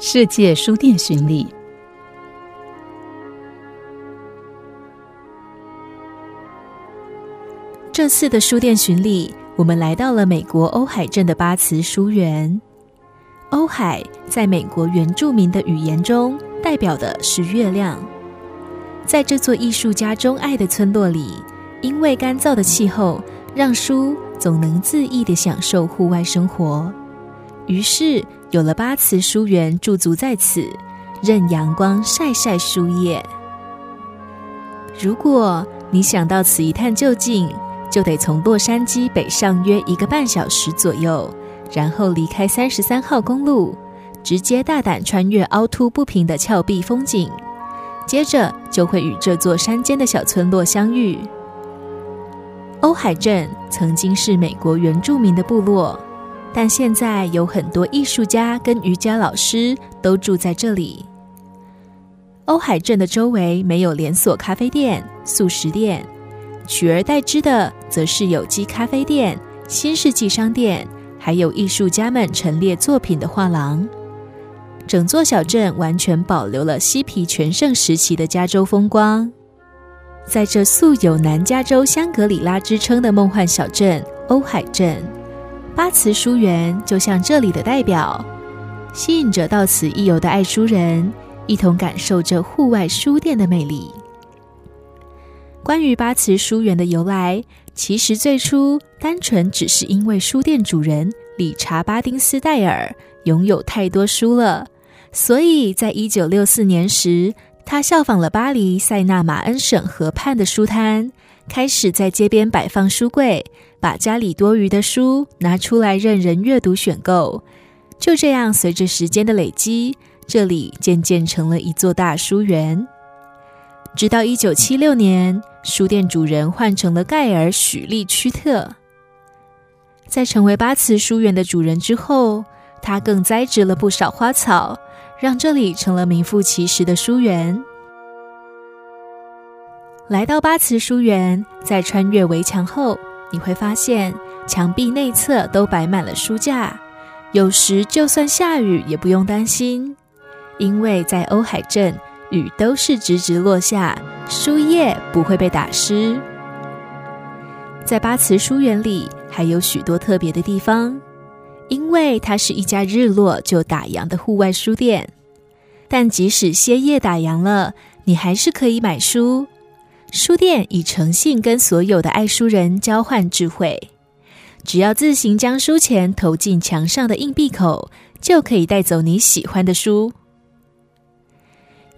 世界书店巡礼。这次的书店巡礼，我们来到了美国欧海镇的巴茨书园。欧海在美国原住民的语言中代表的是月亮。在这座艺术家钟爱的村落里，因为干燥的气候，让书总能恣意的享受户外生活。于是有了巴茨书园驻足在此，任阳光晒晒书页。如果你想到此一探究竟，就得从洛杉矶北上约一个半小时左右，然后离开三十三号公路，直接大胆穿越凹凸不平的峭壁风景，接着就会与这座山间的小村落相遇。欧海镇曾经是美国原住民的部落。但现在有很多艺术家跟瑜伽老师都住在这里。欧海镇的周围没有连锁咖啡店、素食店，取而代之的则是有机咖啡店、新世纪商店，还有艺术家们陈列作品的画廊。整座小镇完全保留了嬉皮全盛时期的加州风光。在这素有南加州香格里拉之称的梦幻小镇欧海镇。巴茨书园就像这里的代表，吸引着到此一游的爱书人，一同感受着户外书店的魅力。关于巴茨书园的由来，其实最初单纯只是因为书店主人理查·巴丁斯戴尔拥有太多书了，所以在一九六四年时，他效仿了巴黎塞纳马恩省河畔的书摊，开始在街边摆放书柜。把家里多余的书拿出来任人阅读选购，就这样随着时间的累积，这里渐渐成了一座大书园。直到一九七六年，书店主人换成了盖尔·许利屈特。在成为巴茨书园的主人之后，他更栽植了不少花草，让这里成了名副其实的书园。来到巴茨书园，在穿越围墙后。你会发现，墙壁内侧都摆满了书架。有时就算下雨也不用担心，因为在欧海镇，雨都是直直落下，书页不会被打湿。在巴茨书园里还有许多特别的地方，因为它是一家日落就打烊的户外书店。但即使歇业打烊了，你还是可以买书。书店以诚信跟所有的爱书人交换智慧，只要自行将书钱投进墙上的硬币口，就可以带走你喜欢的书。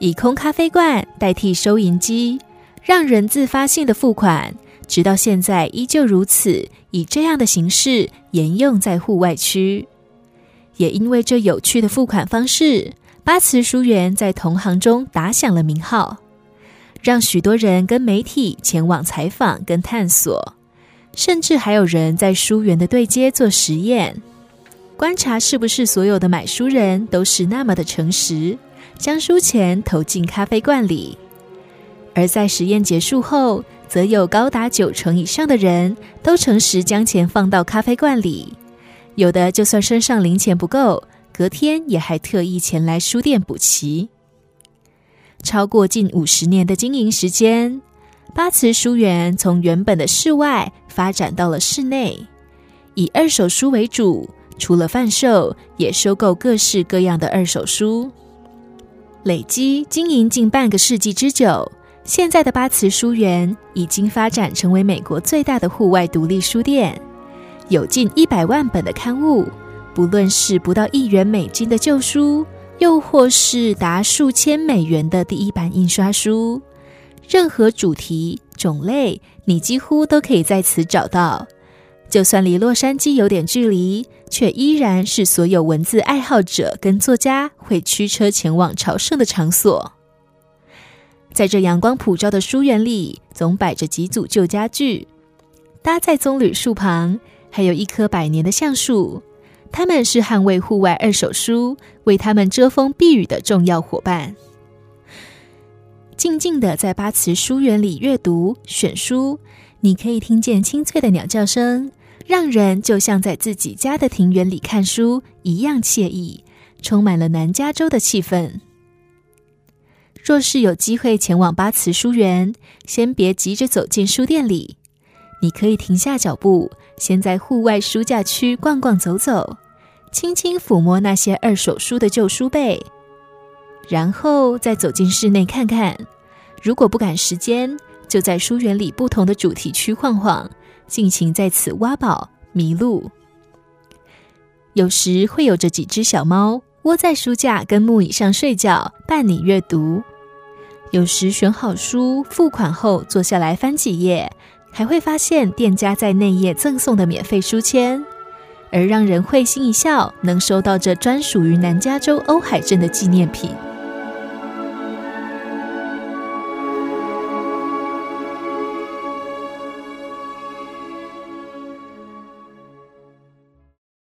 以空咖啡罐代替收银机，让人自发性的付款，直到现在依旧如此，以这样的形式沿用在户外区。也因为这有趣的付款方式，八慈书园在同行中打响了名号。让许多人跟媒体前往采访跟探索，甚至还有人在书园的对接做实验，观察是不是所有的买书人都是那么的诚实，将书钱投进咖啡罐里。而在实验结束后，则有高达九成以上的人都诚实将钱放到咖啡罐里，有的就算身上零钱不够，隔天也还特意前来书店补齐。超过近五十年的经营时间，八慈书园从原本的室外发展到了室内，以二手书为主，除了贩售，也收购各式各样的二手书。累积经营近半个世纪之久，现在的八慈书园已经发展成为美国最大的户外独立书店，有近一百万本的刊物，不论是不到一元美金的旧书。又或是达数千美元的第一版印刷书，任何主题种类，你几乎都可以在此找到。就算离洛杉矶有点距离，却依然是所有文字爱好者跟作家会驱车前往朝圣的场所。在这阳光普照的书园里，总摆着几组旧家具，搭在棕榈树旁，还有一棵百年的橡树。他们是捍卫户外二手书、为他们遮风避雨的重要伙伴。静静的在八慈书园里阅读选书，你可以听见清脆的鸟叫声，让人就像在自己家的庭园里看书一样惬意，充满了南加州的气氛。若是有机会前往巴茨书园，先别急着走进书店里，你可以停下脚步，先在户外书架区逛逛走走，轻轻抚摸那些二手书的旧书背，然后再走进室内看看。如果不赶时间，就在书园里不同的主题区晃晃，尽情在此挖宝迷路。有时会有着几只小猫窝在书架跟木椅上睡觉，伴你阅读。有时选好书，付款后坐下来翻几页，还会发现店家在内页赠送的免费书签，而让人会心一笑，能收到这专属于南加州欧海镇的纪念品。